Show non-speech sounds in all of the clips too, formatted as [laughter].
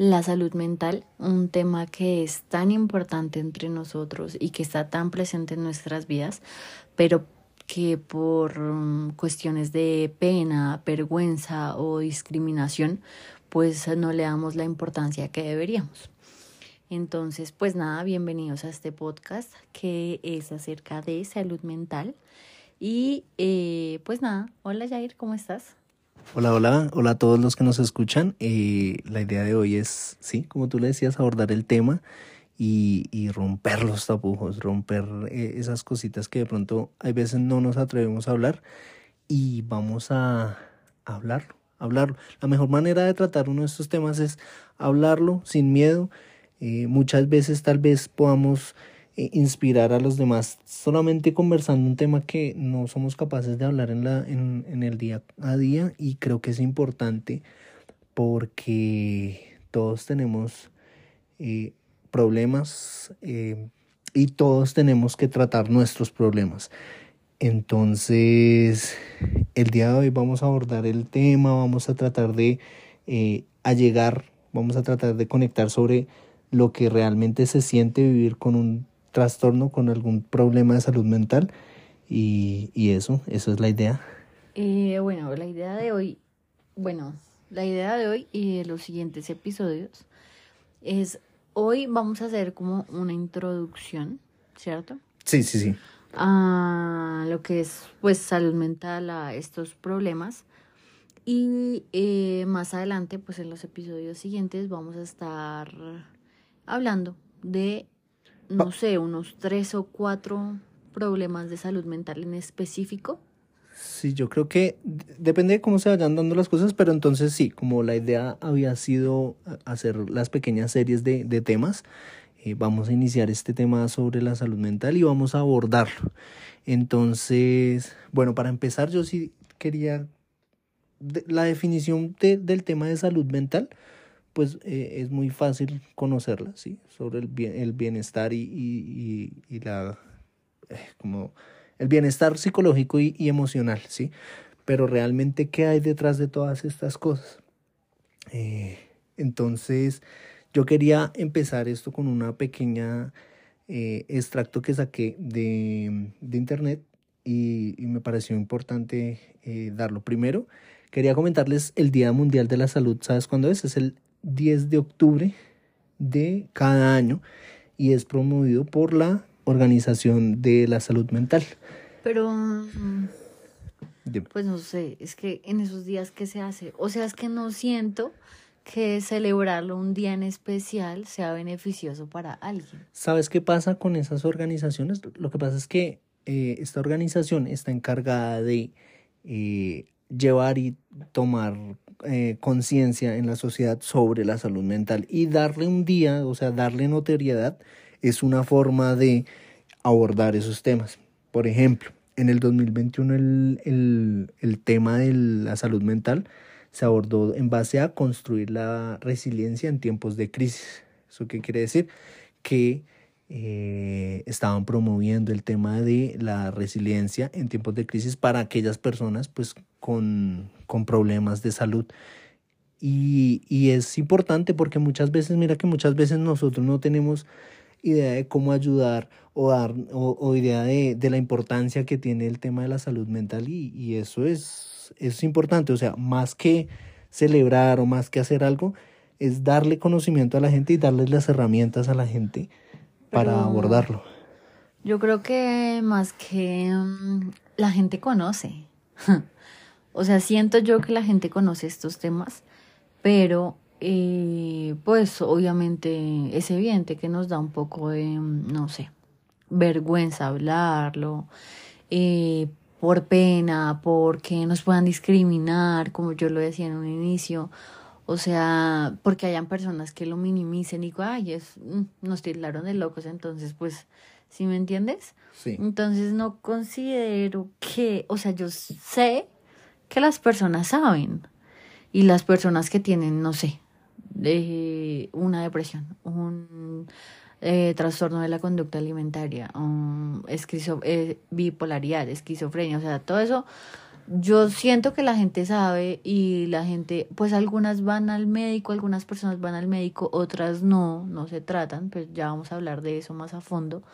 la salud mental, un tema que es tan importante entre nosotros y que está tan presente en nuestras vidas, pero que por mm, cuestiones de pena, vergüenza o discriminación, pues no le damos la importancia que deberíamos. Entonces, pues nada, bienvenidos a este podcast que es acerca de salud mental. Y eh, pues nada, hola Jair, ¿cómo estás? Hola, hola, hola a todos los que nos escuchan. Eh, la idea de hoy es, sí, como tú le decías, abordar el tema y, romper los tapujos, romper eh, esas cositas que de pronto hay veces no nos atrevemos a hablar y vamos a, hablarlo, hablarlo. La mejor manera de tratar uno de estos temas es hablarlo sin miedo eh, muchas veces tal vez podamos inspirar a los demás solamente conversando un tema que no somos capaces de hablar en, la, en, en el día a día y creo que es importante porque todos tenemos eh, problemas y todos tenemos que tratar nuestros problemas. Entonces, el día de hoy vamos a abordar el tema, vamos a tratar de eh, allegar, vamos a tratar de conectar sobre lo que realmente se siente vivir con un trastorno, con algún problema de salud mental. Y, y eso, eso es la idea. Eh, bueno, la idea de hoy, bueno, la idea de hoy y de los siguientes episodios es, hoy vamos a hacer como una introducción, ¿cierto? Sí, sí, sí. A lo que es pues salud mental, a estos problemas. Y eh, más adelante, pues en los episodios siguientes vamos a estar hablando de, no sé, unos tres o cuatro problemas de salud mental en específico. Sí, yo creo que depende de cómo se vayan dando las cosas, pero entonces sí, como la idea había sido hacer las pequeñas series de, de temas, eh, vamos a iniciar este tema sobre la salud mental y vamos a abordarlo. Entonces, bueno, para empezar, yo sí quería la definición de, del tema de salud mental pues eh, es muy fácil conocerla, ¿sí? Sobre el, bien, el bienestar y, y, y, la, eh, como el bienestar psicológico y, emocional, ¿sí? Pero realmente, ¿qué hay detrás de todas estas cosas? Eh, entonces, yo quería empezar esto con una pequeña extracto que saqué de, de internet y, me pareció importante darlo. Primero, quería comentarles el Día Mundial de la Salud. ¿Sabes cuándo es? Es el 10 de octubre de cada año y es promovido por la Organización de la Salud Mental. Pero, pues no sé, es que en esos días que se hace, o sea, es que no siento que celebrarlo un día en especial sea beneficioso para alguien. ¿Sabes qué pasa con esas organizaciones? Lo que pasa es que eh, esta organización está encargada de eh, llevar y tomar eh, conciencia en la sociedad sobre la salud mental y darle un día, o sea, darle notoriedad es una forma de abordar esos temas. Por ejemplo, en el 2021 el, el, el tema de la salud mental se abordó en base a construir la resiliencia en tiempos de crisis. ¿Eso qué quiere decir? Que eh, estaban promoviendo el tema de la resiliencia en tiempos de crisis para aquellas personas pues con, con problemas de salud. Y, y es importante porque muchas veces, mira que muchas veces nosotros no tenemos idea de cómo ayudar o dar o, o idea de, de, la importancia que tiene el tema de la salud mental y, y eso es, es importante, o sea, más que celebrar o más que hacer algo, es darle conocimiento a la gente y darles las herramientas a la gente para abordarlo. Yo creo que más que um, la gente conoce. [laughs] o sea, siento yo que la gente conoce estos temas, pero eh, pues obviamente es evidente que nos da un poco de, no sé, vergüenza hablarlo, eh, por pena, porque nos puedan discriminar, como yo lo decía en un inicio, o sea, porque hayan personas que lo minimicen y ay, es, mm, nos tildaron de locos, entonces, pues, ¿sí me entiendes? Sí. Entonces no considero que, o sea, yo sé que las personas saben y las personas que tienen, no sé, de una depresión, un eh, trastorno de la conducta alimentaria, um, esquizo, eh, bipolaridad, esquizofrenia, o sea, todo eso yo siento que la gente sabe y la gente, pues algunas van al médico, algunas personas van al médico, otras no, no se tratan, pues ya vamos a hablar de eso más a fondo.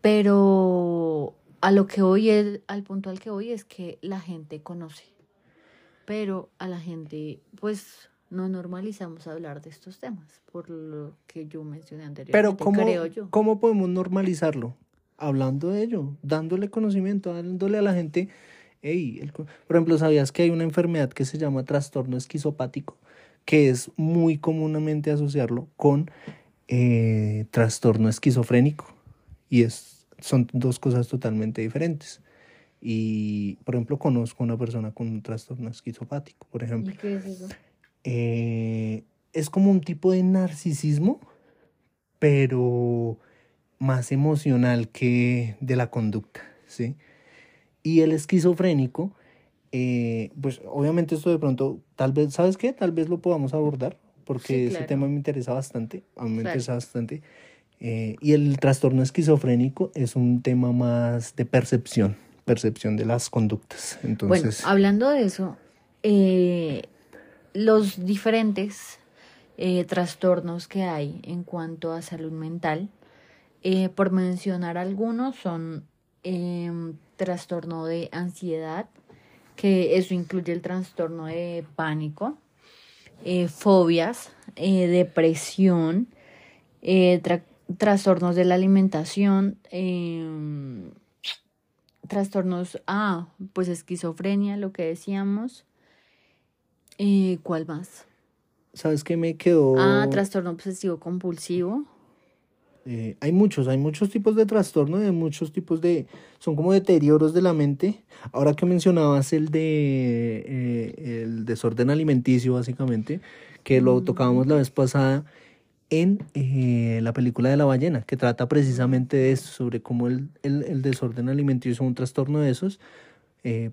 Pero a lo que hoy es, al punto al que hoy es que la gente conoce, pero a la gente, pues no normalizamos hablar de estos temas, por lo que yo mencioné anteriormente. Pero ¿cómo, creo yo. ¿cómo podemos normalizarlo? Hablando de ello, dándole conocimiento, dándole a la gente Hey, por ejemplo, ¿sabías que hay una enfermedad que se llama trastorno esquizopático? Que es muy comúnmente asociarlo con eh, trastorno esquizofrénico. Y es, son dos cosas totalmente diferentes. Y, por ejemplo, conozco a una persona con un trastorno esquizopático, por ejemplo. ¿Y qué es eso? Eh, es como un tipo de narcisismo, pero más emocional que de la conducta, ¿sí? Y el esquizofrénico, eh, pues obviamente esto de pronto, tal vez, ¿sabes qué? Tal vez lo podamos abordar, porque ese tema me interesa bastante, a mí me interesa bastante. Eh, y el trastorno esquizofrénico es un tema más de percepción, percepción de las conductas. Entonces, bueno, hablando de eso, eh, los diferentes trastornos que hay en cuanto a salud mental, por mencionar algunos, son em, trastorno de ansiedad, que eso incluye el trastorno de pánico, eh, fobias, eh, depresión, eh, trastornos de la alimentación, em, trastornos, ah, pues esquizofrenia, lo que decíamos. ¿Cuál más? ¿Sabes qué me quedó? Ah, trastorno obsesivo compulsivo. Eh, hay muchos, hay muchos tipos de trastorno, hay muchos tipos de, son como deterioros de la mente. Ahora que mencionabas el de eh, el desorden alimenticio, básicamente, que lo mm. tocábamos la vez pasada en eh, la película de la ballena, que trata precisamente de eso, sobre cómo el, el, el desorden alimenticio, un trastorno de esos,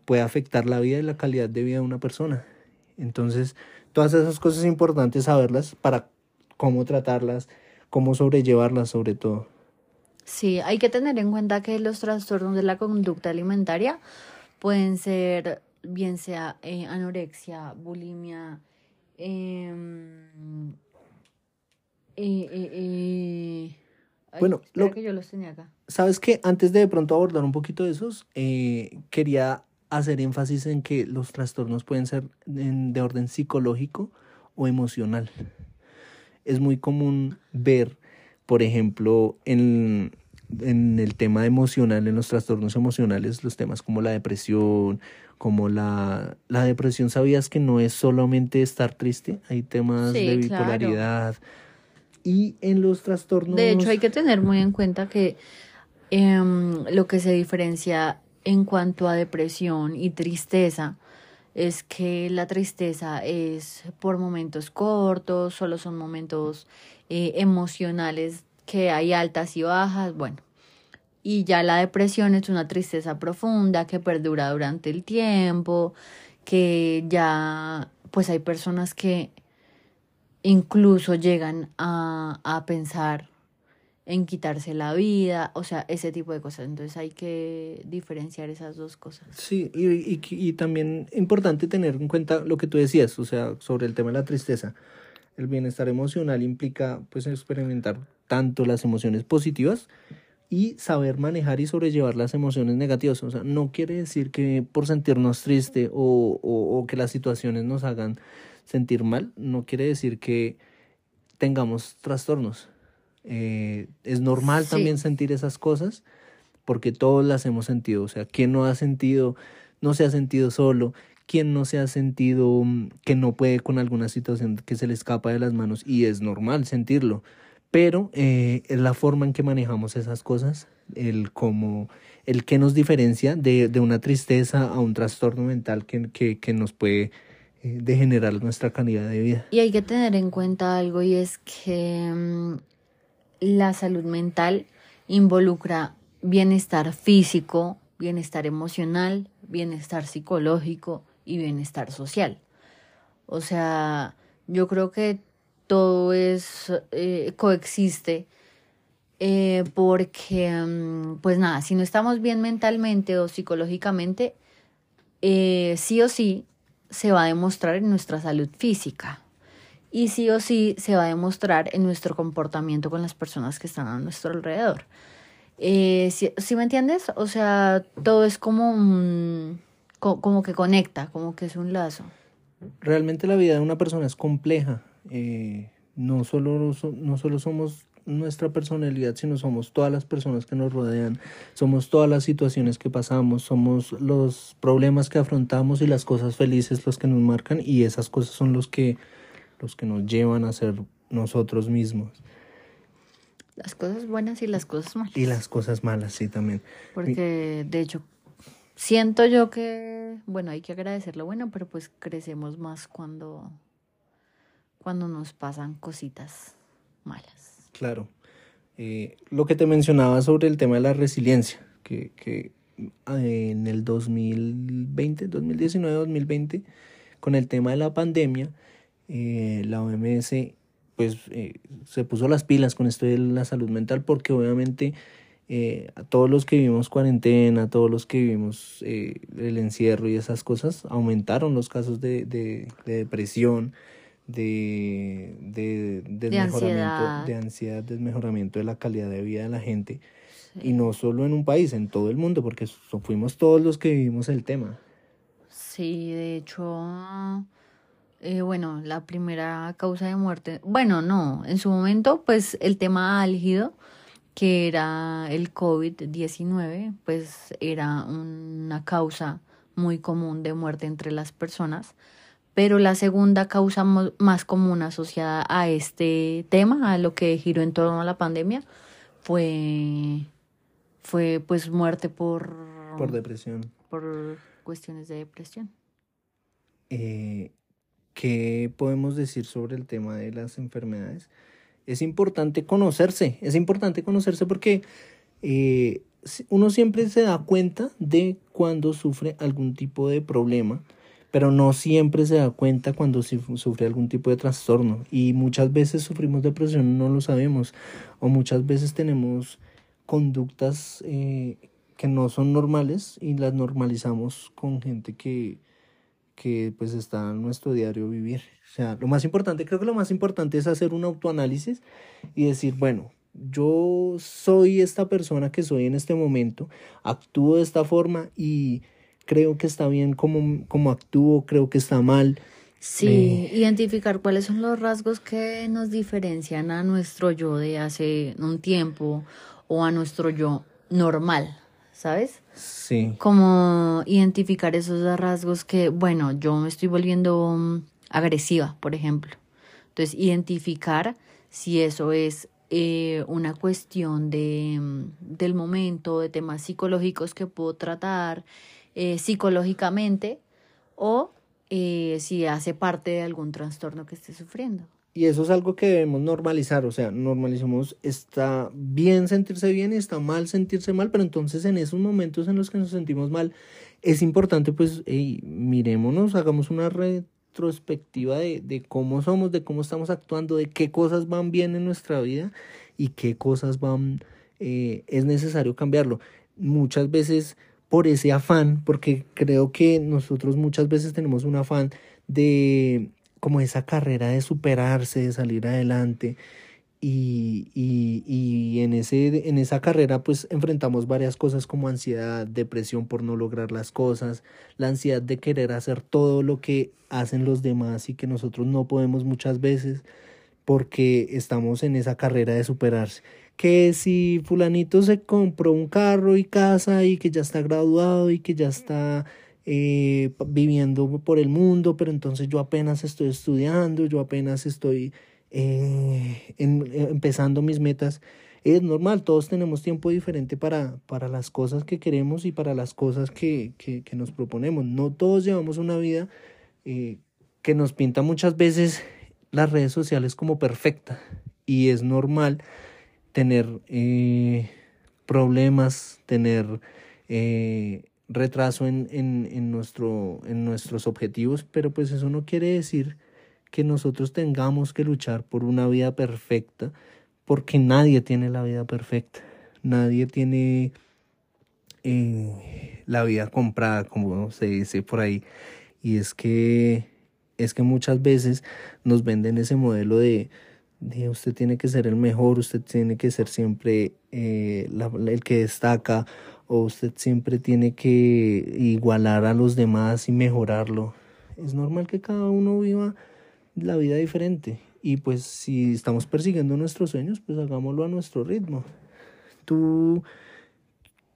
puede afectar la vida y la calidad de vida de una persona. Entonces, todas esas cosas importantes saberlas para cómo tratarlas, cómo sobrellevarla sobre todo. Sí, hay que tener en cuenta que los trastornos de la conducta alimentaria pueden ser bien sea eh, anorexia, bulimia, em, eh, eh, bueno, lo que yo los tenía acá. Sabes que antes de, de pronto abordar un poquito de esos, quería hacer énfasis en que los trastornos pueden ser de orden psicológico o emocional es muy común ver, por ejemplo, en, el tema emocional, en los trastornos emocionales, los temas como la depresión, como la, la depresión, ¿sabías que no es solamente estar triste? Hay temas de bipolaridad. Y en los trastornos... De hecho, hay que tener muy en cuenta que em, lo que se diferencia en cuanto a depresión y tristeza es que la tristeza es por momentos cortos, solo son momentos eh, emocionales que hay altas y bajas, bueno. Y ya la depresión es una tristeza profunda que perdura durante el tiempo, que ya pues hay personas que incluso llegan a, a pensar en quitarse la vida, o sea, ese tipo de cosas. Entonces hay que diferenciar esas dos cosas. Sí, y, y, y también importante tener en cuenta lo que tú decías, o sea, sobre el tema de la tristeza. El bienestar emocional implica pues experimentar tanto las emociones positivas y saber manejar y sobrellevar las emociones negativas. O sea, no quiere decir que por sentirnos triste o, o, o que las situaciones nos hagan sentir mal, no quiere decir que tengamos trastornos eh, es normal también sentir esas cosas porque todos las hemos sentido. O sea, ¿quién no ha sentido, no se ha sentido solo? ¿Quién no se ha sentido mm, que no puede con alguna situación que se le escapa de las manos? Y es normal sentirlo. Pero eh, la forma en que manejamos esas cosas, el como el que nos diferencia de, de una tristeza a un trastorno mental que, que, que nos puede eh, degenerar nuestra calidad de vida. Y hay que tener en cuenta algo y es que mm, la salud mental involucra bienestar físico, bienestar emocional, bienestar psicológico y bienestar social. O sea, yo creo que todo es eh, coexiste eh, porque, mm, pues nada, si no estamos bien mentalmente o psicológicamente, eh, sí o sí se va a demostrar en nuestra salud física y sí o sí se va a demostrar en nuestro comportamiento con las personas que están a nuestro alrededor. Eh, ¿sí, me entiendes? O sea, todo es como, como que conecta, como que es un lazo. Realmente la vida de una persona es compleja. Eh, no, solo, no solo somos nuestra personalidad, sino somos todas las personas que nos rodean, somos todas las situaciones que pasamos, somos los problemas que afrontamos y las cosas felices los que nos marcan y esas cosas son los que los que nos llevan a ser nosotros mismos. Las cosas buenas y las cosas malas. Y las cosas malas, sí, también. Porque, de hecho, siento yo que, bueno, hay que agradecer lo bueno, pero pues crecemos más cuando, cuando nos pasan cositas malas. Claro. Eh, lo que te mencionaba sobre el tema de la resiliencia, que, que eh, en el 2020, 2019, 2020, con el tema de la pandemia, eh, la OMS pues eh, se puso las pilas con esto de la salud mental porque obviamente eh, a todos los que vivimos cuarentena, a todos los que vivimos el encierro y esas cosas, aumentaron los casos de, de, depresión, de, de, desmejoramiento, de ansiedad. desmejoramiento de la calidad de vida de la gente. Y no solo en un país, en todo el mundo, porque fuimos todos los que vivimos el tema. Sí, de hecho, eh, bueno, la primera causa de muerte, bueno, no, en su momento, pues el tema álgido, que era el COVID-19, pues era una causa muy común de muerte entre las personas, pero la segunda causa más común asociada a este tema, a lo que giró en torno a la pandemia, fue, fue pues muerte por... Por depresión. Por cuestiones de depresión. Eh, ¿Qué podemos decir sobre el tema de las enfermedades? Es importante conocerse, es importante conocerse porque eh, uno siempre se da cuenta de cuando sufre algún tipo de problema, pero no siempre se da cuenta cuando sufre algún tipo de trastorno. Y muchas veces sufrimos depresión, no lo sabemos, o muchas veces tenemos conductas eh, que no son normales y las normalizamos con gente que, que pues está en nuestro diario vivir. O sea, lo más importante, creo que lo más importante es hacer un autoanálisis y decir, bueno, yo soy esta persona que soy en este momento, actúo de esta forma y creo que está bien como, como actúo, creo que está mal. Sí, identificar cuáles son los rasgos que nos diferencian a nuestro yo de hace un tiempo o a nuestro yo normal, ¿sabes? Sí. Como identificar esos rasgos que, bueno, yo me estoy volviendo mm, agresiva, por ejemplo. Entonces, identificar si eso es eh, una cuestión de, mm, del momento, de temas psicológicos que puedo tratar eh, psicológicamente o eh, si hace parte de algún trastorno que esté sufriendo. Y eso es algo que debemos normalizar, o sea, normalizamos, está bien sentirse bien y está mal sentirse mal, pero entonces en esos momentos en los que nos sentimos mal, es importante pues, hey, mirémonos, hagamos una retrospectiva de, de cómo somos, de cómo estamos actuando, de qué cosas van bien en nuestra vida y qué cosas van, eh, es necesario cambiarlo. Muchas veces por ese afán, porque creo que nosotros muchas veces tenemos un afán de como esa carrera de superarse, de salir adelante. Y, y, y, en, ese, en esa carrera pues enfrentamos varias cosas como ansiedad, depresión por no lograr las cosas, la ansiedad de querer hacer todo lo que hacen los demás y que nosotros no podemos muchas veces porque estamos en esa carrera de superarse. Que si fulanito se compró un carro y casa y que ya está graduado y que ya está eh, viviendo por el mundo, pero entonces yo apenas estoy estudiando, yo apenas estoy eh, empezando mis metas. Es normal, todos tenemos tiempo diferente para, para las cosas que queremos y para las cosas que, que, nos proponemos. No todos llevamos una vida eh, que nos pinta muchas veces las redes sociales como perfecta y es normal tener problemas, tener retraso en, en, en, nuestro, en nuestros objetivos, pero pues eso no quiere decir que nosotros tengamos que luchar por una vida perfecta, porque nadie tiene la vida perfecta, nadie tiene eh, la vida comprada, como se dice por ahí. Y es que, es que muchas veces nos venden ese modelo de, de usted tiene que ser el mejor, usted tiene que ser siempre eh, el que destaca, o usted siempre tiene que igualar a los demás y mejorarlo. Es normal que cada uno viva la vida diferente. Y pues si estamos persiguiendo nuestros sueños, pues hagámoslo a nuestro ritmo. ¿Tú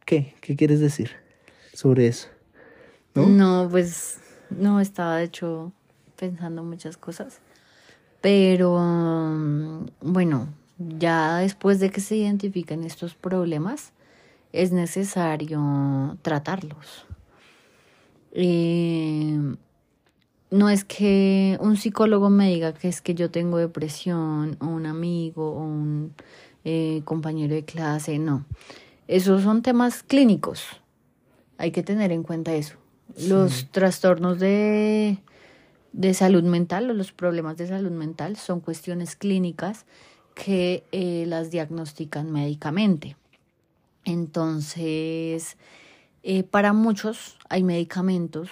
qué? ¿Qué quieres decir sobre eso? ¿No? no, pues no, estaba de hecho pensando muchas cosas. Pero mm, bueno, ya después de que se identifiquen estos problemas, es necesario tratarlos. Eh, no es que un psicólogo me diga que es que yo tengo depresión o un amigo o un eh, compañero de clase, no. Esos son temas clínicos. Hay que tener en cuenta eso. Los trastornos de, de salud mental o los problemas de salud mental son cuestiones clínicas que eh, las diagnostican médicamente. Entonces, eh, para muchos hay medicamentos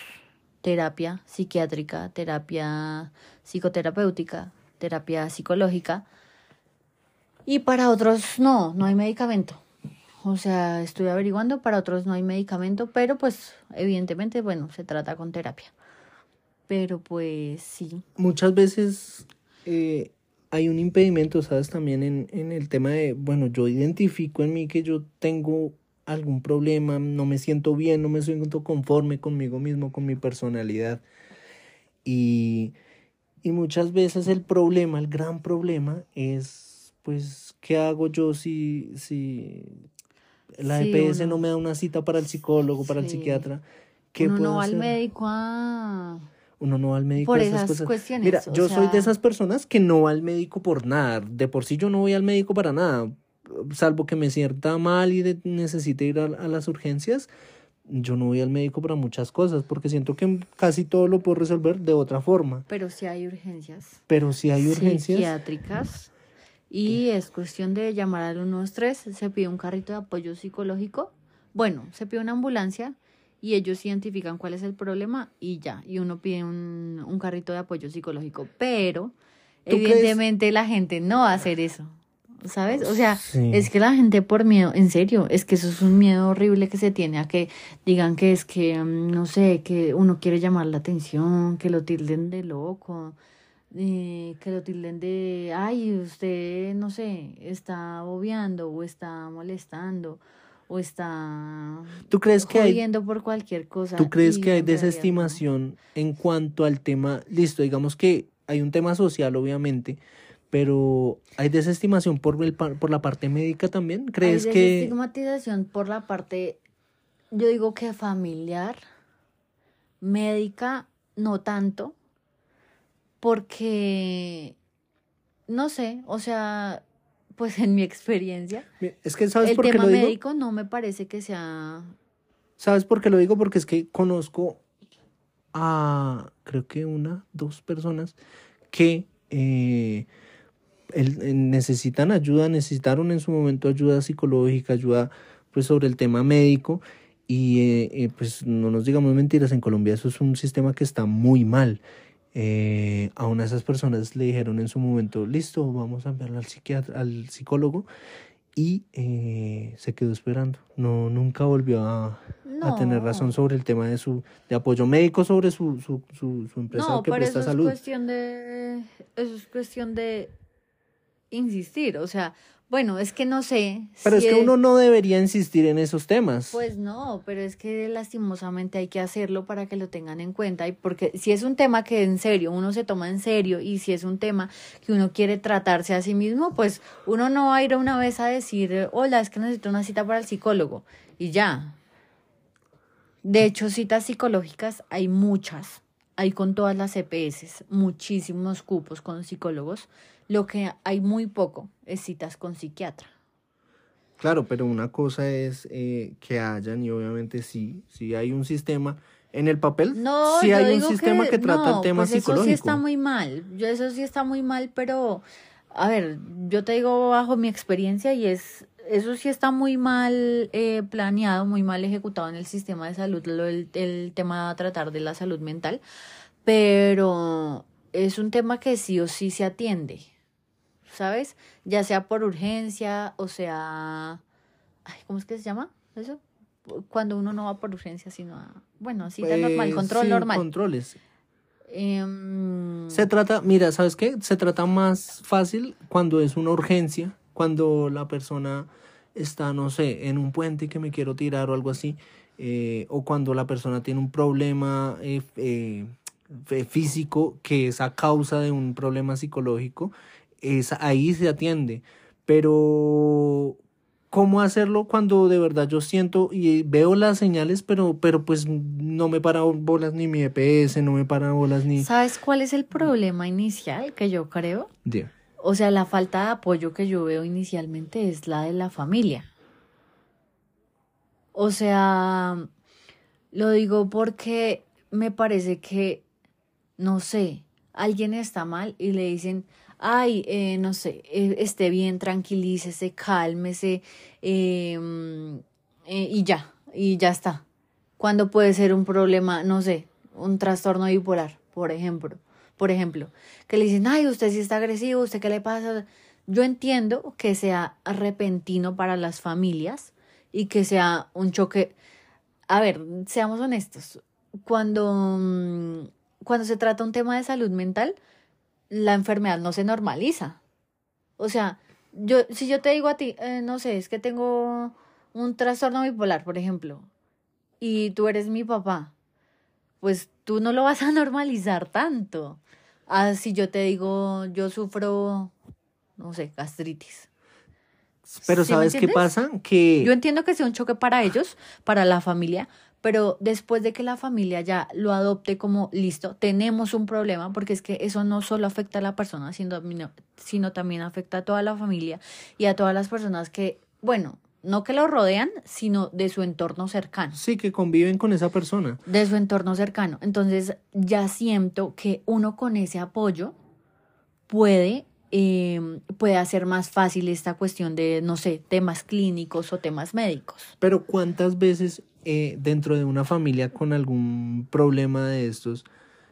terapia psiquiátrica, terapia psicoterapéutica, terapia psicológica. Y para otros no, no hay medicamento. O sea, estoy averiguando, para otros no hay medicamento, pero pues evidentemente, bueno, se trata con terapia. Pero pues sí. Muchas veces eh, hay un impedimento, ¿sabes? También en, en el tema de, bueno, yo identifico en mí que yo tengo algún problema, no me siento bien, no me siento conforme conmigo mismo, con mi personalidad. Y, y muchas veces el problema, el gran problema es, pues, ¿qué hago yo si, si la EPS no me da una cita para el psicólogo, para el psiquiatra? ¿Qué uno no va al médico a... Uno no va al médico por esas, cosas. Cuestiones, Mira, yo soy de esas personas que no va al médico por nada. De por sí yo no voy al médico para nada salvo que me sienta mal y necesite ir a, las urgencias, yo no voy al médico para muchas cosas, porque siento que casi todo lo puedo resolver de otra forma. Pero si hay urgencias. Pero si hay urgencias. Psiquiátricas. Y es cuestión de llamar al 123, se pide un carrito de apoyo psicológico. Bueno, se pide una ambulancia y ellos identifican cuál es el problema y ya. Y uno pide un, un carrito de apoyo psicológico. Pero, evidentemente, la gente no va a hacer eso. ¿sabes? O sea, es que la gente por miedo, en serio, es que eso es un miedo horrible que se tiene a que digan que es que, mm, no sé, que uno quiere llamar la atención, que lo tilden de loco, eh, que lo tilden de, ay, usted, no sé, está bobeando o está molestando o está ¿Tú crees que hay, por cualquier cosa. ¿Tú crees que hay desestimación en cuanto al tema? Listo, digamos que hay un tema social, obviamente, pero ¿hay desestimación por, el, por la parte médica también? ¿Crees hay que...? desestigmatización por la parte, yo digo que familiar, médica, no tanto, porque, no sé, o sea, pues en mi experiencia, es que ¿sabes el por qué tema digo? médico no me parece que sea... ¿Sabes por qué lo digo? Porque es que conozco a, creo que una, dos personas que... Eh, necesitan ayuda, necesitaron en su momento ayuda psicológica, ayuda pues sobre el tema médico y eh, eh, pues no nos digamos mentiras, en Colombia eso es un sistema que está muy mal. Eh, a una de esas personas le dijeron en su momento, listo, vamos a enviarla al psiquiatra, al psicólogo y se quedó esperando. No, nunca volvió a, a, tener razón sobre el tema de su de apoyo médico sobre su, su, su, su empresa no, que presta eso salud. Es cuestión de, eso es cuestión de insistir, o sea, bueno, es que no sé. Pero es que uno no debería insistir en esos temas. Pues no, pero es que lastimosamente hay que hacerlo para que lo tengan en cuenta. Y porque si es un tema que en serio uno se toma en serio y si es un tema que uno quiere tratarse a sí mismo, pues uno no va a ir una vez a decir, hola, es que necesito una cita para el psicólogo. Y ya. De hecho, citas psicológicas hay muchas. Hay con todas las EPS, muchísimos cupos con psicólogos lo que hay muy poco es citas con psiquiatra. Claro, pero una cosa es eh, que hayan, y obviamente sí, sí hay un sistema. En el papel, no, sí hay un sistema que, trata el tema pues psicológico. Eso sí está muy mal. Yo, eso sí está muy mal, pero a ver, yo te digo bajo mi experiencia y es eso sí está muy mal eh, planeado, muy mal ejecutado en el sistema de salud, lo, el, el tema de tratar de la salud mental, pero es un tema que sí o sí se atiende, ¿sabes? Ya sea por urgencia o sea, ay, ¿cómo es que se llama eso? Cuando uno no va por urgencia, sino a, bueno, cita normal, Pues, control sí, normal. Controles. Em, Se trata, mira, ¿sabes qué? Se trata más fácil cuando es una urgencia, cuando la persona está, no sé, en un puente que me quiero tirar o algo así, eh, o cuando la persona tiene un problema eh, eh, físico que es a causa de un problema psicológico, es, ahí se atiende. Pero, ¿cómo hacerlo cuando de verdad yo siento y veo las señales, pero, pero pues no me para bolas ni mi EPS, no me para bolas ni... ¿Sabes cuál es el problema inicial que yo creo? O sea, la falta de apoyo que yo veo inicialmente es la de la familia. O sea, lo digo porque me parece que, no sé, alguien está mal y le dicen, ay, eh, no sé, eh, esté bien, tranquilícese, cálmese, eh, mm, eh, y ya, y ya está. Cuando puede ser un problema, no sé, un trastorno bipolar, por ejemplo. Por ejemplo, que le dicen, ay, usted sí está agresivo, usted qué le pasa. Yo entiendo que sea repentino para las familias y que sea un choque. A ver, seamos honestos. Cuando, mm, cuando se trata un tema de salud mental, la enfermedad no se normaliza. O sea, yo, si yo te digo a ti, eh, no sé, es que tengo un trastorno bipolar, por ejemplo, y tú eres mi papá, pues tú no lo vas a [laughs] normalizar tanto. Ah, si yo te digo, yo sufro, no sé, gastritis. Pero ¿Sí me ¿sabes qué pasa? Que Yo entiendo que sea un choque para ellos, para la familia, pero después de que la familia ya lo adopte como listo, tenemos un problema, porque es que eso no solo afecta a la persona, sino, sino también afecta a toda la familia y a todas las personas que, bueno, no que lo rodean, sino de su entorno cercano sí, que conviven con esa persona. de su entorno cercano. Entonces ya siento que uno con ese apoyo puede, eh, puede hacer más fácil esta cuestión de, no sé, temas clínicos o temas médicos. Pero ¿cuántas veces eh, dentro de una familia con algún problema de estos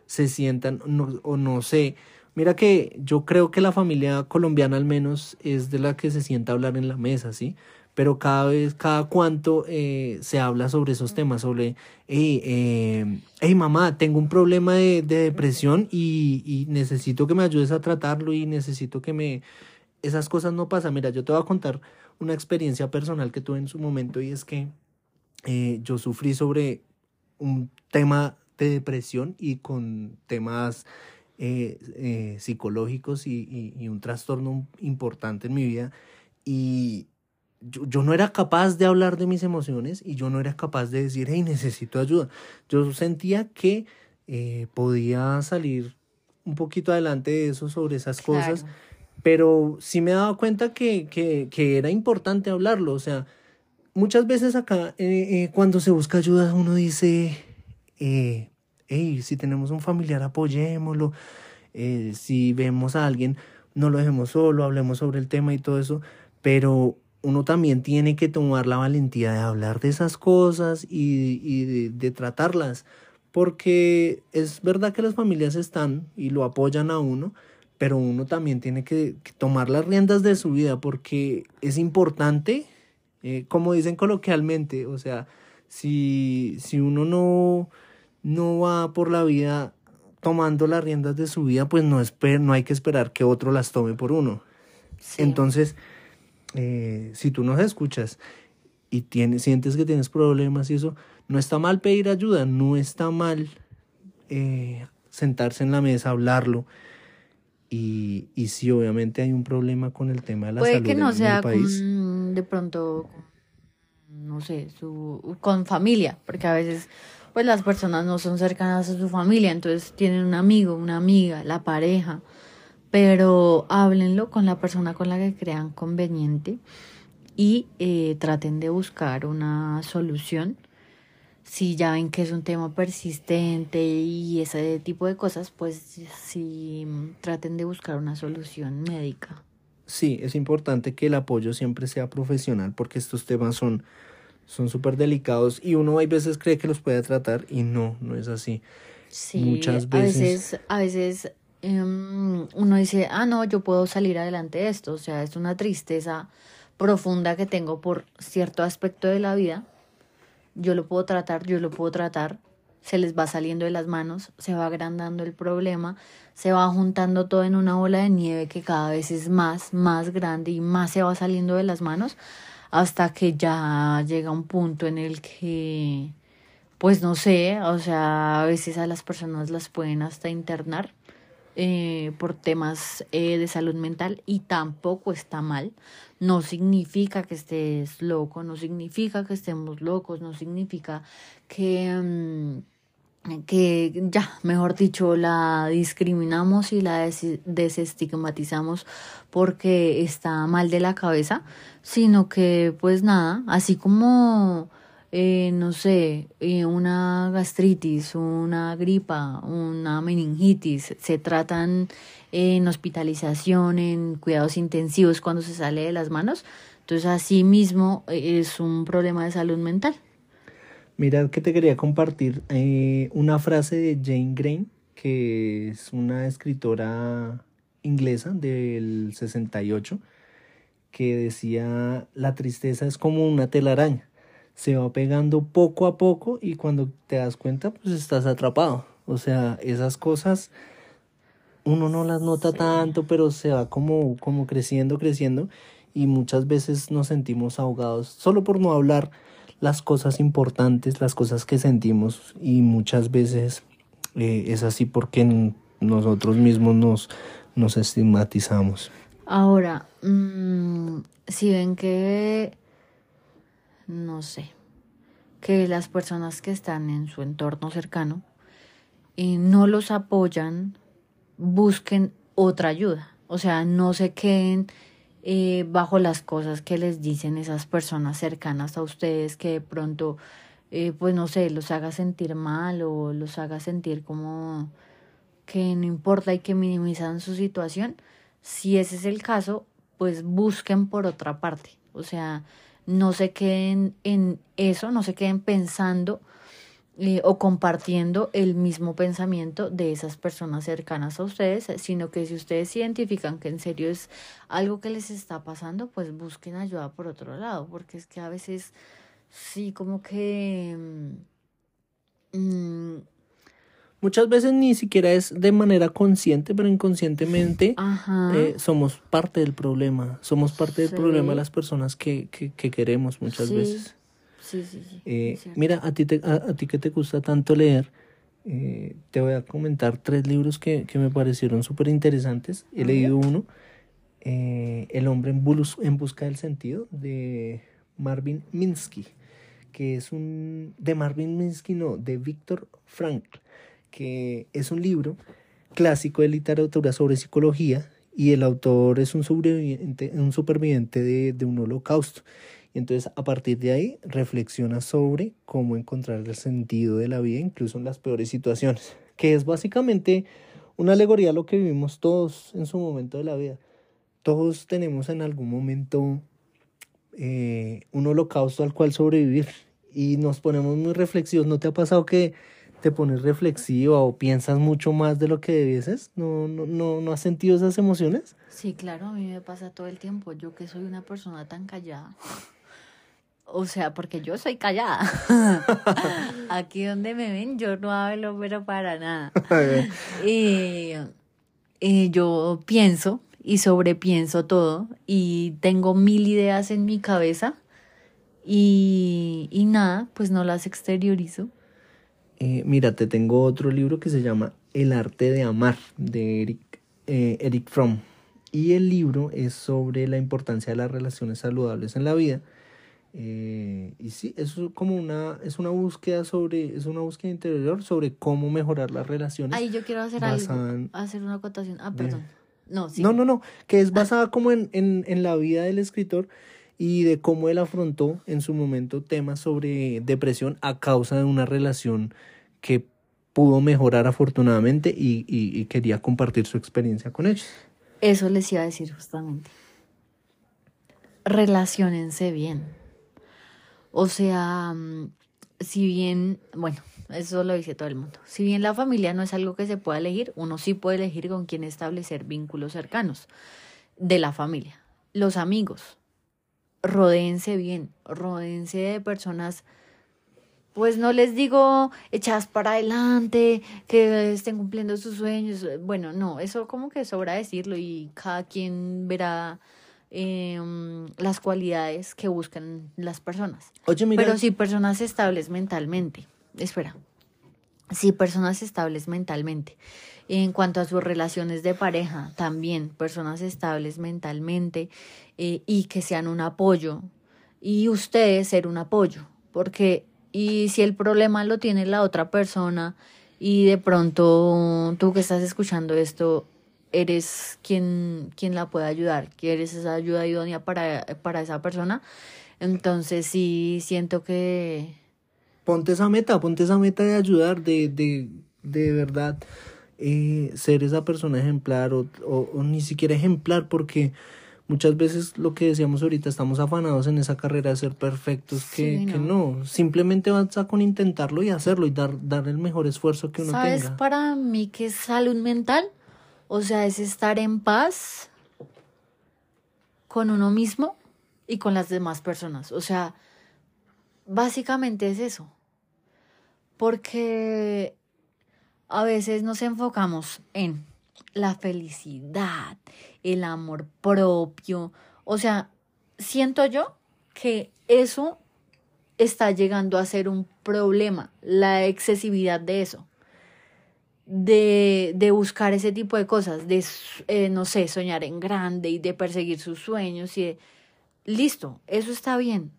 se sientan o no sé? Mira que yo creo que la familia colombiana al menos es de la que se sienta hablar en la mesa, ¿sí? Pero cada vez, cada cuanto eh, se habla sobre esos temas, sobre, hey, eh, mamá, tengo un problema de, de depresión y, necesito que me ayudes a tratarlo y necesito que me... Esas cosas no pasan. Mira, yo te voy a contar una experiencia personal que tuve en su momento y es que eh, yo sufrí sobre un tema de depresión y con temas psicológicos y- y un trastorno importante en mi vida. Y yo, yo no era capaz de hablar de mis emociones y yo no era capaz de decir, hey, necesito ayuda. Yo sentía que eh, podía salir un poquito adelante de eso sobre esas cosas pero sí me he dado cuenta que, que, que era importante hablarlo. O sea, muchas veces acá, eh, eh, cuando se busca ayuda, uno dice, hey, si tenemos un familiar, apoyémoslo. Si vemos a alguien, no lo dejemos solo, hablemos sobre el tema y todo eso. Pero uno también tiene que tomar la valentía de hablar de esas cosas y, y de, de tratarlas. Porque es verdad que las familias están y lo apoyan a uno, pero uno también tiene que, que tomar las riendas de su vida porque es importante, eh, como dicen coloquialmente, o sea, si, si uno no, no va por la vida tomando las riendas de su vida, pues no, esper no hay que esperar que otro las tome por uno. Sí. Entonces, eh, si tú nos escuchas y tienes, sientes que tienes problemas y eso, no está mal pedir ayuda, no está mal eh, sentarse en la mesa, hablarlo. Y, y si obviamente hay un problema con el tema de la Puede salud que no en sea el país. con, de pronto, no sé, su, con familia, porque a veces pues las personas no son cercanas a su familia, entonces tienen un amigo, una amiga, la pareja, pero háblenlo con la persona con la que crean conveniente y eh, traten de buscar una solución. Si ya ven que es un tema persistente y ese tipo de cosas, pues sí traten de buscar una solución médica. sí, es importante que el apoyo siempre sea profesional porque estos temas son son súper delicados y uno hay veces cree que los puede tratar y no, no es así. Sí, Muchas veces. A veces, em, uno dice, ah, no, yo puedo salir adelante de esto. O sea, es una tristeza profunda que tengo por cierto aspecto de la vida. Yo lo puedo tratar, yo lo puedo tratar. Se les va saliendo de las manos, se va agrandando el problema, se va juntando todo en una bola de nieve que cada vez es más, más grande y más se va saliendo de las manos hasta que ya llega un punto en el que, pues no sé, o sea, a veces a las personas las pueden hasta internar eh, por temas eh, de salud mental y tampoco está mal. No significa que estés loco, no significa que estemos locos, no significa que... Mm, que ya, mejor dicho, la discriminamos y la desestigmatizamos porque está mal de la cabeza, sino que pues nada, así como, eh, no sé, eh, una gastritis, una gripa, una meningitis, se tratan en hospitalización, en cuidados intensivos cuando se sale de las manos, entonces así mismo eh, es un problema de salud mental. Mirad que te quería compartir eh, una frase de Jane Grey, que es una escritora inglesa del 68, que decía, la tristeza es como una telaraña, se va pegando poco a poco y cuando te das cuenta, pues estás atrapado. O sea, esas cosas uno no las nota tanto, pero se va como, como creciendo, creciendo y muchas veces nos sentimos ahogados, solo por no hablar las cosas importantes, las cosas que sentimos y muchas veces eh, es así porque nosotros mismos nos, nos estigmatizamos. Ahora, mm, si ven que, no sé, que las personas que están en su entorno cercano y eh, no los apoyan, busquen otra ayuda. O sea, no se queden eh, bajo las cosas que les dicen esas personas cercanas a ustedes que de pronto, eh, pues no sé, los haga sentir mal o los haga sentir como que no importa y que minimizan su situación. Si ese es el caso, pues busquen por otra parte. O sea, no se queden en eso, no se queden pensando eh, o compartiendo el mismo pensamiento de esas personas cercanas a ustedes, sino que si ustedes identifican que en serio es algo que les está pasando, pues busquen ayuda por otro lado, porque es que a veces sí como que... Mm, Muchas veces ni siquiera es de manera consciente, pero inconscientemente eh, somos parte del problema. Somos parte del problema las personas que, que, que queremos muchas veces. Sí, sí, sí. Eh, mira, a ti, te, a, ti que te gusta tanto leer, eh, te voy a comentar tres libros que, que me parecieron súper interesantes. He leído uno, eh, El hombre en, en busca del sentido, de Marvin Minsky, que es un... de Marvin Minsky, no, de Víctor Frankl, que es un libro clásico de literatura sobre psicología y el autor es un sobreviviente, un superviviente de, de un holocausto y entonces a partir de ahí reflexiona sobre cómo encontrar el sentido de la vida, incluso en las peores situaciones, que es básicamente una alegoría a lo que vivimos todos en su momento de la vida. Todos tenemos en algún momento eh, un holocausto al cual sobrevivir y nos ponemos muy reflexivos. ¿No te ha pasado que te pones reflexiva o piensas mucho más de lo que debieses? ¿No, no, no, ¿No has sentido esas emociones? Sí, claro, a mí me pasa todo el tiempo. Yo que soy una persona tan callada. [laughs] O sea, porque yo soy callada. [laughs] Aquí donde me ven, yo no hablo, pero para nada. [laughs] y, yo pienso y sobrepienso todo y tengo mil ideas en mi cabeza y, y nada, pues no las exteriorizo. Eh, mira, te tengo otro libro que se llama El arte de amar de Eric, eh, Eric Fromm. Y el libro es sobre la importancia de las relaciones saludables en la vida eh, y sí, eso es como una, es una búsqueda sobre, es una búsqueda interior sobre cómo mejorar las relaciones. Ahí yo quiero hacer algo, hacer una acotación. Ah, perdón. No, sí. No, no, no, que es basada como en, en, en la vida del escritor y de cómo él afrontó en su momento temas sobre depresión a causa de una relación que pudo mejorar afortunadamente y, quería compartir su experiencia con ellos. Eso les iba a decir justamente. relacionense bien. O sea, mm, si bien, bueno, eso lo dice todo el mundo. Si bien la familia no es algo que se pueda elegir, uno sí puede elegir con quién establecer vínculos cercanos de la familia. Los amigos, rodéense bien, rodéense de personas, pues no les digo echadas para adelante, que estén cumpliendo sus sueños. Bueno, no, eso como que sobra decirlo y cada quien verá em, las cualidades que buscan las personas. Oye, mira. Pero sí personas estables mentalmente. Espera. Sí, personas estables mentalmente. En cuanto a sus relaciones de pareja, también personas estables mentalmente eh, y que sean un apoyo. Y ustedes ser un apoyo. Porque, y si el problema lo tiene la otra persona y de pronto tú que estás escuchando esto, eres quien, quien la puede ayudar, que eres esa ayuda idónea para, para esa persona, entonces sí siento que ponte esa meta, ponte esa meta de ayudar, de, de, de verdad eh, ser esa persona ejemplar o, o, ni siquiera ejemplar porque muchas veces lo que decíamos ahorita estamos afanados en esa carrera de ser perfectos que, Sí, que no. no, simplemente basta con intentarlo y hacerlo y dar, dar el mejor esfuerzo que uno ¿Sabes tenga. para mí qué es salud mental? O sea, es estar en paz con uno mismo y con las demás personas. O sea, básicamente es eso. Porque a veces nos enfocamos en la felicidad, el amor propio. O sea, siento yo que eso está llegando a ser un problema, la excesividad de eso. De, de buscar ese tipo de cosas, de, eh, no sé, soñar en grande y de perseguir sus sueños y listo, eso está bien,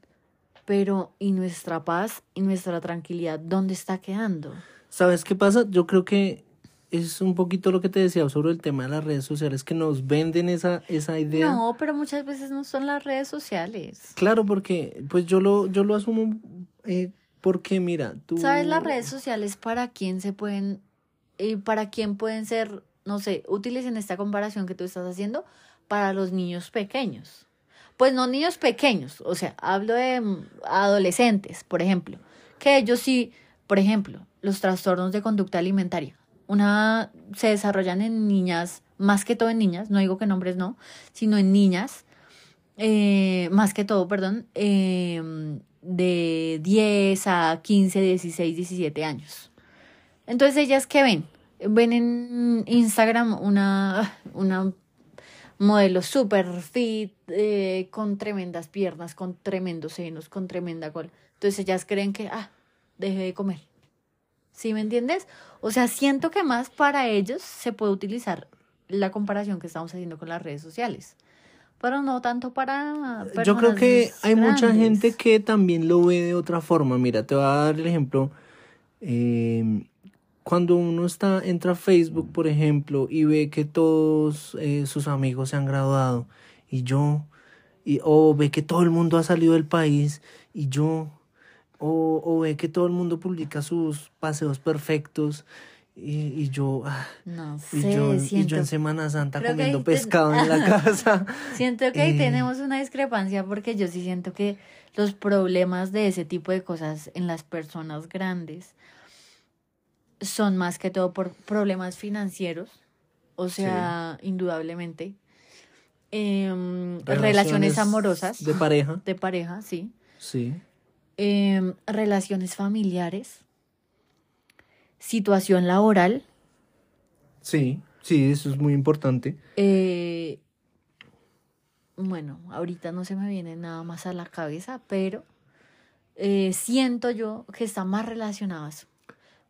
pero ¿y nuestra paz y nuestra tranquilidad dónde está quedando? ¿Sabes qué pasa? Yo creo que es un poquito lo que te decía sobre el tema de las redes sociales, que nos venden esa, esa idea. No, pero muchas veces no son las redes sociales. Claro, porque pues yo lo, yo lo asumo eh, porque mira, tú... ¿Sabes las redes sociales para quién se pueden, y para quién pueden ser, no sé, útiles en esta comparación que tú estás haciendo? Para los niños pequeños. Pues no niños pequeños, o sea, hablo de mm, adolescentes, por ejemplo, que ellos sí, por ejemplo, los trastornos de conducta alimentaria. Una se desarrollan en niñas, más que todo en niñas, no digo que en hombres no, sino en niñas, eh, más que todo, perdón, eh, de 10 a 15, 16, 17 años. Entonces, ¿ellas qué ven? Ven en Instagram una, una modelo super fit, eh, con tremendas piernas, con tremendos senos, con tremenda cola. Entonces ellas creen que, ah, deje de comer. ¿Sí me entiendes? O sea, siento que más para ellos se puede utilizar la comparación que estamos haciendo con las redes sociales. Pero no tanto para... Yo creo que hay mucha gente que también lo ve de otra forma. Mira, te voy a dar el ejemplo. eh, cuando uno está, entra a Facebook, por ejemplo, y ve que todos eh, sus amigos se han graduado, y yo, y, o ve que todo el mundo ha salido del país, y yo, o, o ve que todo el mundo publica sus paseos perfectos, y, y yo, ah, y, yo, y siento, yo en Semana Santa comiendo pescado en la [laughs] casa. siento que ahí Eh. tenemos una discrepancia porque yo sí siento que los problemas de ese tipo de cosas en las personas grandes son más que todo por problemas financieros, o sea, indudablemente. Em, relaciones, amorosas De pareja, de pareja, sí. sí. Em, relaciones familiares, situación laboral, Sí, sí, eso es muy importante. Eh, bueno, ahorita no se me viene nada más a la cabeza, pero eh, siento yo que está más eso.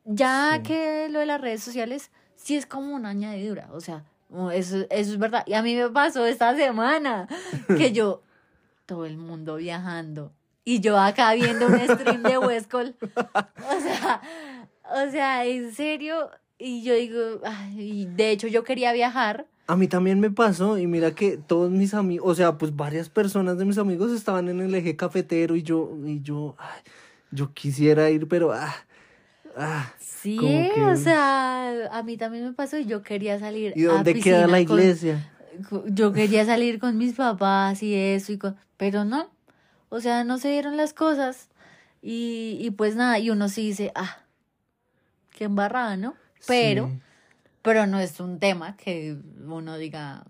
Ya Sí. que lo de las redes sociales sí es como una añadidura, o sea, eso, eso es verdad. Y a mí me pasó esta semana [laughs] que yo, todo el mundo viajando, y yo acá viendo un stream de Westcol. [laughs] O sea, o sea, en serio, y yo digo, ay, de hecho yo quería viajar. A mí también me pasó y mira que todos mis amigos, o sea, pues varias personas de mis amigos estaban en el eje cafetero y yo, y yo, ay, yo quisiera ir, pero, ah, ah. Sí, que- o sea, a mí también me pasó y yo quería salir ¿Y a dónde queda la piscina con- iglesia? yo quería salir con mis papás y eso, y con, pero no. O sea, no se dieron las cosas. Y, y pues nada, y uno sí dice, ah, qué embarrada, ¿no? Pero, Sí. pero no es un tema que uno diga.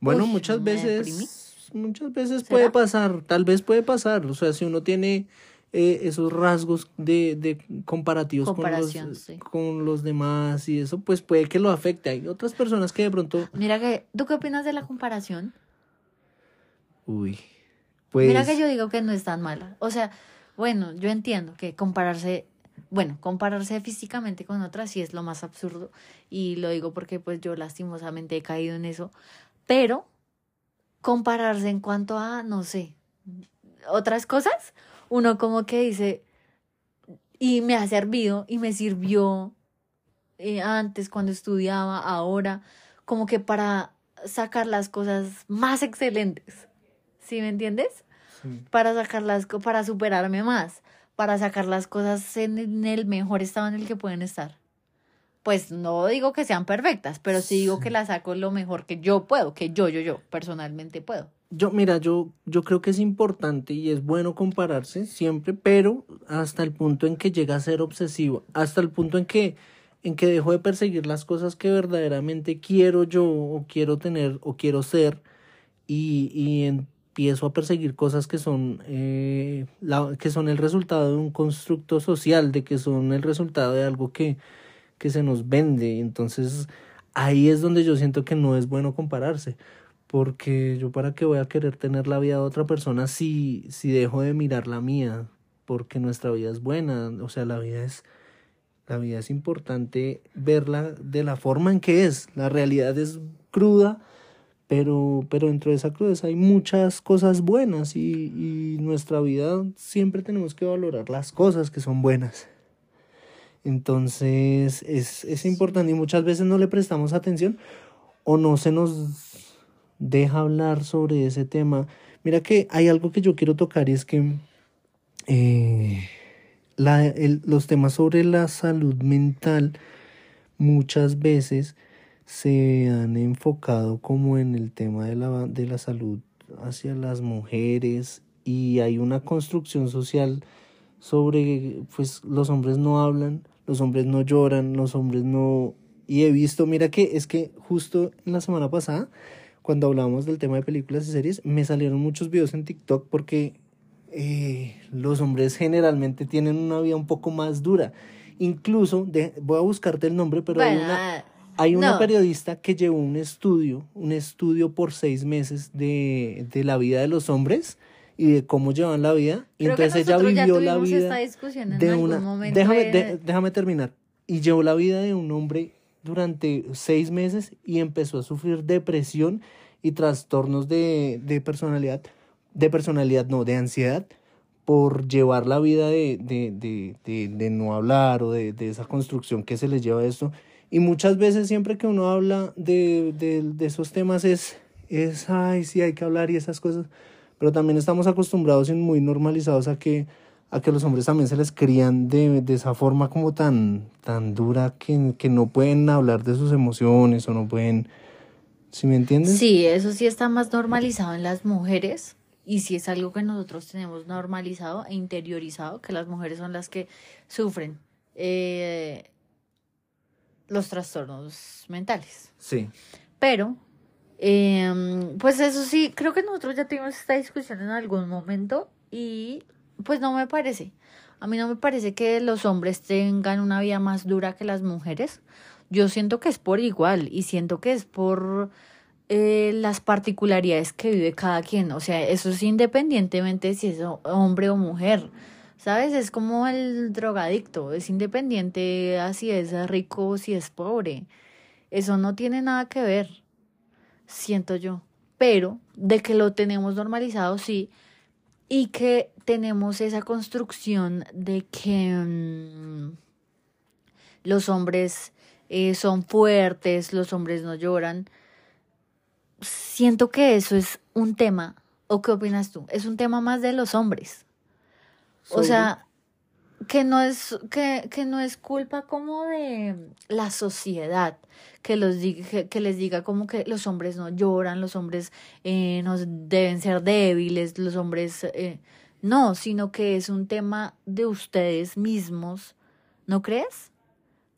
Bueno, "Uy, muchas me deprimí". veces, muchas veces ¿Será? puede pasar, tal vez puede pasar. O sea, si uno tiene eh, esos rasgos de, de comparativos con los, sí. con los demás y eso, pues puede que lo afecte. Hay otras personas que de pronto, Mira que, ¿tú qué opinas de la comparación? uy, pues Mira que yo digo que no es tan mala. O sea, bueno, yo entiendo que compararse, bueno, compararse físicamente con otras sí es lo más absurdo. Y lo digo porque pues yo lastimosamente he caído en eso. Pero compararse en cuanto a, no sé, otras cosas, uno como que dice, y me ha servido y me sirvió eh, antes cuando estudiaba, ahora, como que para sacar las cosas más excelentes. ¿Sí me entiendes? sí. para sacar las para superarme más, para sacar las cosas en, en el mejor estado en el que pueden estar. Pues no digo que sean perfectas, pero sí digo que las saco lo mejor que yo puedo, que yo, yo, yo personalmente puedo. Yo, mira, yo, yo creo que es importante y es bueno compararse siempre, pero hasta el punto en que llega a ser obsesivo, hasta el punto en que, en que dejo de perseguir las cosas que verdaderamente quiero yo o quiero tener o quiero ser y, y empiezo a perseguir cosas que son, eh, la, que son el resultado de un constructo social, de que son el resultado de algo que, que se nos vende. Entonces ahí es donde yo siento que no es bueno compararse porque yo para qué voy a querer tener la vida de otra persona si, si dejo de mirar la mía, porque nuestra vida es buena, o sea, la vida es, la vida es importante verla de la forma en que es, la realidad es cruda, pero, pero dentro de esa crudeza hay muchas cosas buenas y, y nuestra vida siempre tenemos que valorar las cosas que son buenas. Entonces es, es importante y muchas veces no le prestamos atención o no se nos deja hablar sobre ese tema. Mira que hay algo que yo quiero tocar y es que eh, la, el- los temas sobre la salud mental muchas veces se han enfocado como en el tema de la, de la salud hacia las mujeres y hay una construcción social sobre, pues los hombres no hablan, los hombres no lloran, los hombres no... Y he visto, mira que es que justo en la semana pasada, cuando hablábamos del tema de películas y series, me salieron muchos videos en TikTok porque eh, los hombres generalmente tienen una vida un poco más dura. Incluso, de- voy a buscarte el nombre, pero hay una, ah, una periodista que llevó un estudio, un estudio por seis meses de, de la vida de los hombres y de cómo llevan la vida. Y entonces ella vivió la vida esta discusión en de algún una... momento. Déjame, de- déjame terminar. Y llevó la vida de un hombre durante seis meses y empezó a sufrir depresión y trastornos de, de personalidad, de personalidad, no, de ansiedad, por llevar la vida de, de, de, no hablar o de, esa construcción que se les lleva a esto. Y muchas veces siempre que uno habla de esos temas es, es, ay, sí, hay que hablar y esas cosas, pero también estamos acostumbrados y muy normalizados a que, a que los hombres también se les crían de, de esa forma como tan, tan dura que, que no pueden hablar de sus emociones o no pueden, ¿sí me entiendes? Sí, eso sí está más normalizado en las mujeres y sí es algo que nosotros tenemos normalizado e interiorizado, que las mujeres son las que sufren eh, los trastornos mentales. Sí. Pero, em, pues eso sí, creo que nosotros ya tuvimos esta discusión en algún momento y pues no me parece. A mí no me parece que los hombres tengan una vida más dura que las mujeres. Yo siento que es por igual y siento que es por eh, las particularidades que vive cada quien. O sea, eso es independientemente si es ho- hombre o mujer. ¿Sabes? Es como el drogadicto. Es independiente a si es rico o si es pobre. Eso no tiene nada que ver, siento yo. Pero de que lo tenemos normalizado, sí. Y que tenemos esa construcción de que mm, los hombres eh, son fuertes, los hombres no lloran. Siento que eso es un tema. ¿O qué opinas tú? Es un tema más de los hombres. O sea, que no es, que, que no es culpa como de la sociedad, que, los diga, que, les diga como que los hombres no lloran, los hombres eh, no deben ser débiles, los hombres... Eh, no, sino que es un tema de ustedes mismos, ¿no crees?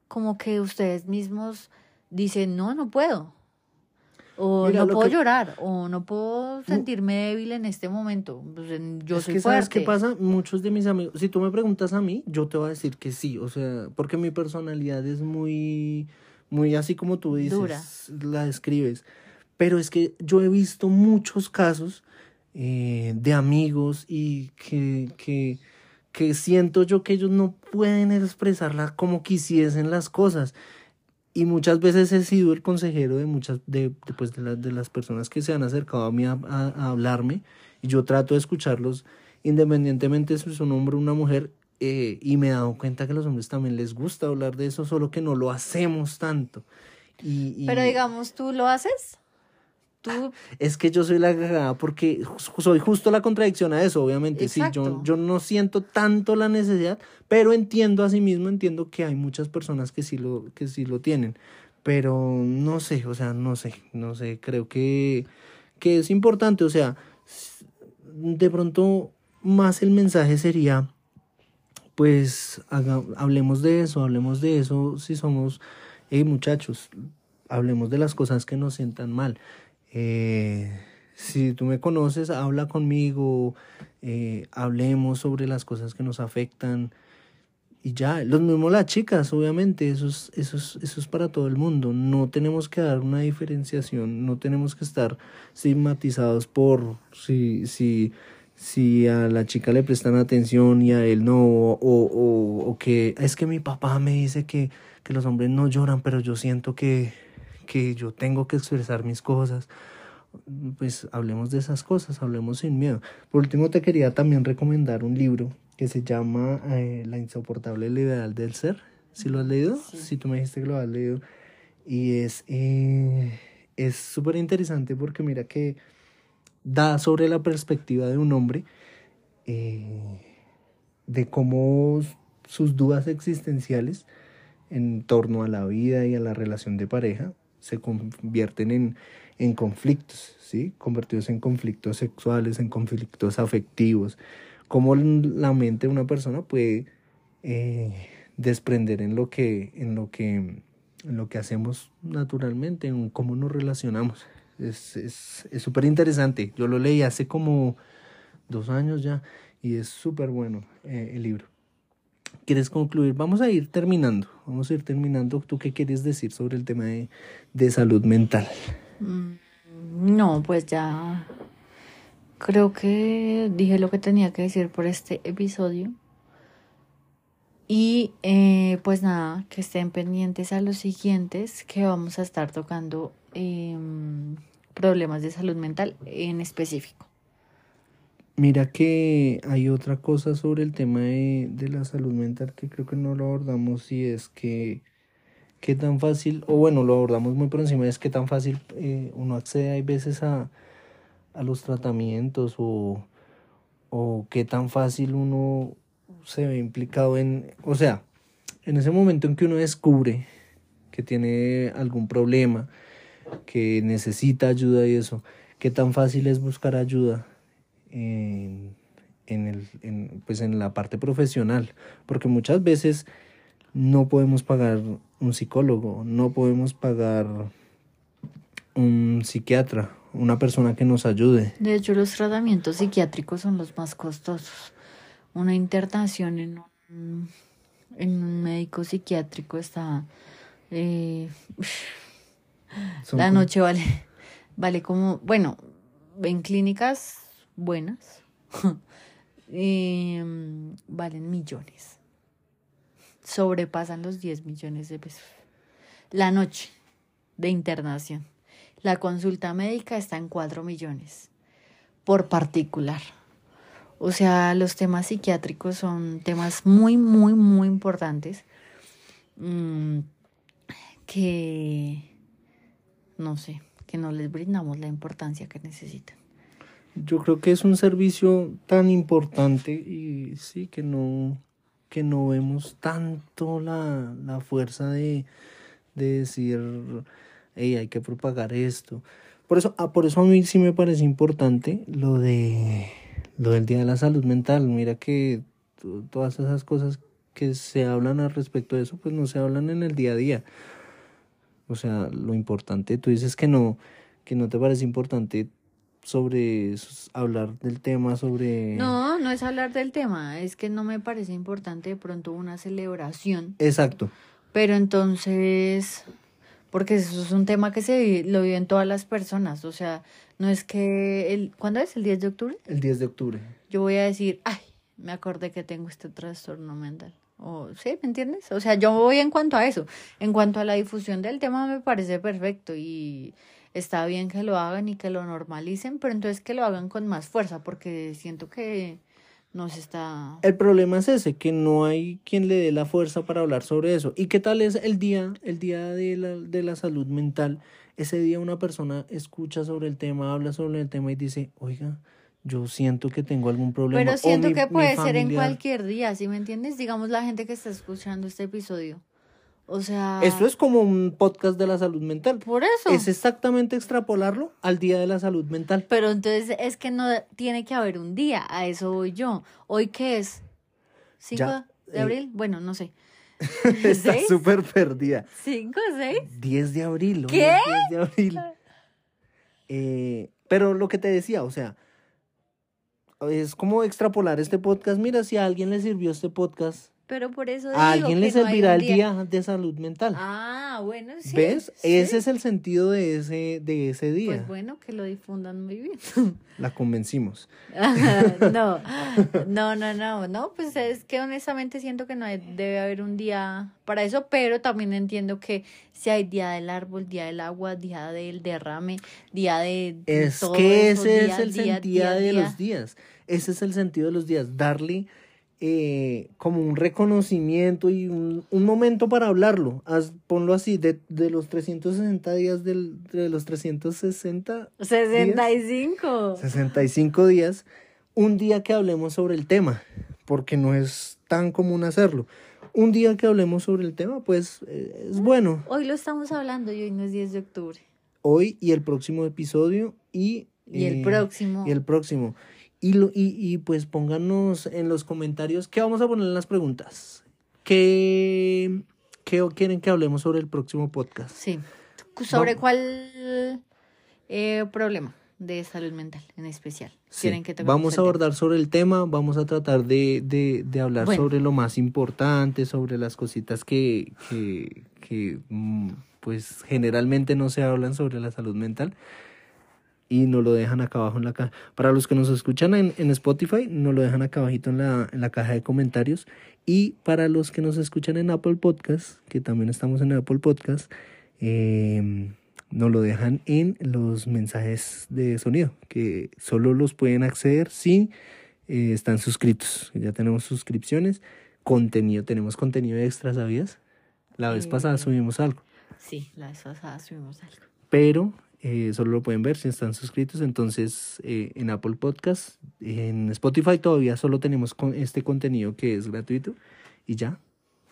Como que ustedes mismos dicen, no, no puedo. O no puedo llorar, o no puedo sentirme débil en este momento. Pues, yo es soy que, ¿Sabes qué pasa? Muchos de mis amigos, si tú me preguntas a mí, yo te voy a decir que sí. O sea, porque mi personalidad es muy, muy así como tú dices, la describes. Pero es que yo he visto muchos casos eh, de amigos y que, que, que siento yo que ellos no pueden expresarla como quisiesen las cosas. Y muchas veces he sido el consejero de muchas de, de, pues, de, de las personas que se han acercado a mí a, a, hablarme y yo trato de escucharlos independientemente si es un hombre o una mujer eh, y me he dado cuenta que a los hombres también les gusta hablar de eso, solo que no lo hacemos tanto. Y, Pero digamos, ¿tú lo haces? ¿Tú? [laughs] Es que yo soy la cagada porque soy justo la contradicción a eso, obviamente. Sí, yo, yo no siento tanto la necesidad, pero entiendo a sí mismo, entiendo que hay muchas personas que sí lo, que sí lo tienen. Pero no sé, o sea, no sé, no sé, creo que, que es importante, o sea, de pronto más el mensaje sería, pues hablemos de eso, hablemos de eso, si somos, hey muchachos, hablemos de las cosas que nos sientan mal eh, si tú me conoces, habla conmigo, eh, hablemos sobre las cosas que nos afectan. Y ya, los mismos las chicas, obviamente, eso es, eso, es, eso es para todo el mundo. No tenemos que dar una diferenciación, no tenemos que estar estigmatizados por si, si, si a la chica le prestan atención y a él no, o, o, o que es que mi papá me dice que, que los hombres no lloran, pero yo siento que, que yo tengo que expresar mis cosas, pues hablemos de esas cosas, hablemos sin miedo. Por último, te quería también recomendar un libro que se llama eh, La insoportable liberal del ser. ¿Si lo has leído? Si tú me dijiste que lo has leído. Y es eh, es súper interesante porque mira que da sobre la perspectiva de un hombre eh, de cómo sus dudas existenciales en torno a la vida y a la relación de pareja se convierten en, en conflictos, ¿sí? Convertidos en conflictos sexuales, en conflictos afectivos. Cómo la mente de una persona puede eh, desprender en lo que, en lo que, en lo que hacemos naturalmente, en cómo nos relacionamos. Es súper es, interesante. Yo lo leí hace como dos años ya y es súper bueno eh, el libro. ¿Quieres concluir? Vamos a ir terminando. Vamos a ir terminando. ¿Tú qué quieres decir sobre el tema de, de salud mental? Mm, no, pues ya creo que dije lo que tenía que decir por este episodio. Y eh, pues nada, que estén pendientes a los siguientes que vamos a estar tocando eh, problemas de salud mental en específico. Mira que hay otra cosa sobre el tema de, de, la salud mental que creo que no lo abordamos y es que qué tan fácil, o bueno, lo abordamos muy por encima, es qué tan fácil eh, uno accede hay veces a, a los tratamientos o, o qué tan fácil uno se ve implicado en, o sea, en ese momento en que uno descubre que tiene algún problema, que necesita ayuda y eso, qué tan fácil es buscar ayuda en, en, el, en, pues en la parte profesional, porque muchas veces no podemos pagar un psicólogo, no podemos pagar un psiquiatra, una persona que nos ayude. De hecho, los tratamientos psiquiátricos son los más costosos. Una internación en un, en un médico psiquiátrico está... Eh, la noche vale, vale como, bueno, en clínicas buenas [laughs] em, valen millones. Sobrepasan los 10 millones de pesos. La noche de internación. La consulta médica está en 4 millones por particular. O sea, los temas psiquiátricos son temas muy, muy, muy importantes mm, que, no sé, que no les brindamos la importancia que necesitan yo creo que es un servicio tan importante y sí que no que no vemos tanto la, la fuerza de, de decir, hey, hay que propagar esto. Por eso, ah, por eso a mí sí me parece importante lo de lo del Día de la Salud Mental. Mira que todas esas cosas que se hablan al respecto de eso, pues no se hablan en el día a día. O sea, lo importante, tú dices que no, que no te parece importante sobre hablar del tema, sobre... No, no es hablar del tema, es que no me parece importante de pronto una celebración. Exacto. Pero entonces, porque eso es un tema que se lo viven todas las personas, o sea, no es que el ¿cuándo es? ¿El 10 de octubre? El 10 de octubre. Yo voy a decir, ay, me acordé que tengo este trastorno mental. O, ¿Sí? ¿Me entiendes? O sea, yo voy en cuanto a eso. En cuanto a la difusión del tema me parece perfecto y está bien que lo hagan y que lo normalicen, pero entonces que lo hagan con más fuerza porque siento que no se está... El problema es ese, que no hay quien le dé la fuerza para hablar sobre eso. ¿Y qué tal es el día, el día de la, de la salud mental? Ese día una persona escucha sobre el tema, habla sobre el tema y dice, oiga, yo siento que tengo algún problema. Pero siento que puede ser en cualquier día, ¿sí me entiendes? Digamos la gente que está escuchando este episodio. O sea... Eso es como un podcast de la salud mental. Por eso. Es exactamente extrapolarlo al Día de la Salud Mental. Pero entonces es que no tiene que haber un día, a eso voy yo. ¿Hoy qué es? ¿5 de eh, abril? Bueno, no sé. [laughs] Está súper perdida. ¿5 o 6? 10 de abril. ¿Qué? 10 de abril. Eh, pero lo que te decía, o sea, es como extrapolar este podcast. Mira, si a alguien le sirvió este podcast. Pero por eso a alguien le servirá el día. de salud mental. Ah, bueno, sí. ¿Ves? Ese es el sentido de ese, de ese día. Pues bueno, que lo difundan muy bien. [laughs] La convencimos. [laughs] no, [laughs] no, no, no, no, pues es que honestamente siento que no debe haber un día para eso, pero también entiendo que si hay día del árbol, día del agua, día del derrame, día de... Es que ese es el sentido de los días. Ese es el sentido de los días, darle eh, como un reconocimiento y un, un momento para hablarlo. Haz, ponlo así, de, de los 360 días del, de los 360... 65. 65 días, un día que hablemos sobre el tema, porque no es tan común hacerlo. Un día que hablemos sobre el tema, pues eh, es bueno. Hoy lo estamos hablando y hoy no es 10 de octubre. Hoy y el próximo episodio y... Y el próximo. Y el próximo. Y, lo, y, y pues pónganos en los comentarios qué vamos a poner en las preguntas. ¿Qué, qué quieren que hablemos sobre el próximo podcast? Sí. ¿Sobre cuál eh, problema de salud mental en especial? ¿Quieren que vamos a abordar sobre el tema, vamos a tratar de, de, de hablar sobre lo más importante, sobre las cositas que, que, que mm, pues generalmente no se hablan sobre la salud mental y nos lo dejan acá abajo en la caja. Para los que nos escuchan en, en Spotify, nos lo dejan acá abajito en la, en la caja de comentarios. Y para los que nos escuchan en Apple Podcast, que también estamos en Apple Podcast, eh, nos lo dejan en los mensajes de sonido, que solo los pueden acceder si eh, están suscritos. Ya tenemos suscripciones, contenido, tenemos contenido extra, ¿sabías? La vez pasada subimos algo. Sí, la vez pasada subimos algo. Pero eh, solo lo pueden ver si están suscritos. Entonces, eh, en Apple Podcast, en Spotify todavía solo tenemos con este contenido que es gratuito. Y ya,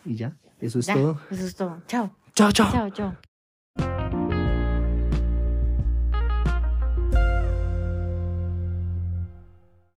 y ya. Eso es todo. Eso es todo. Chao. Chao, chao. Chao, chao.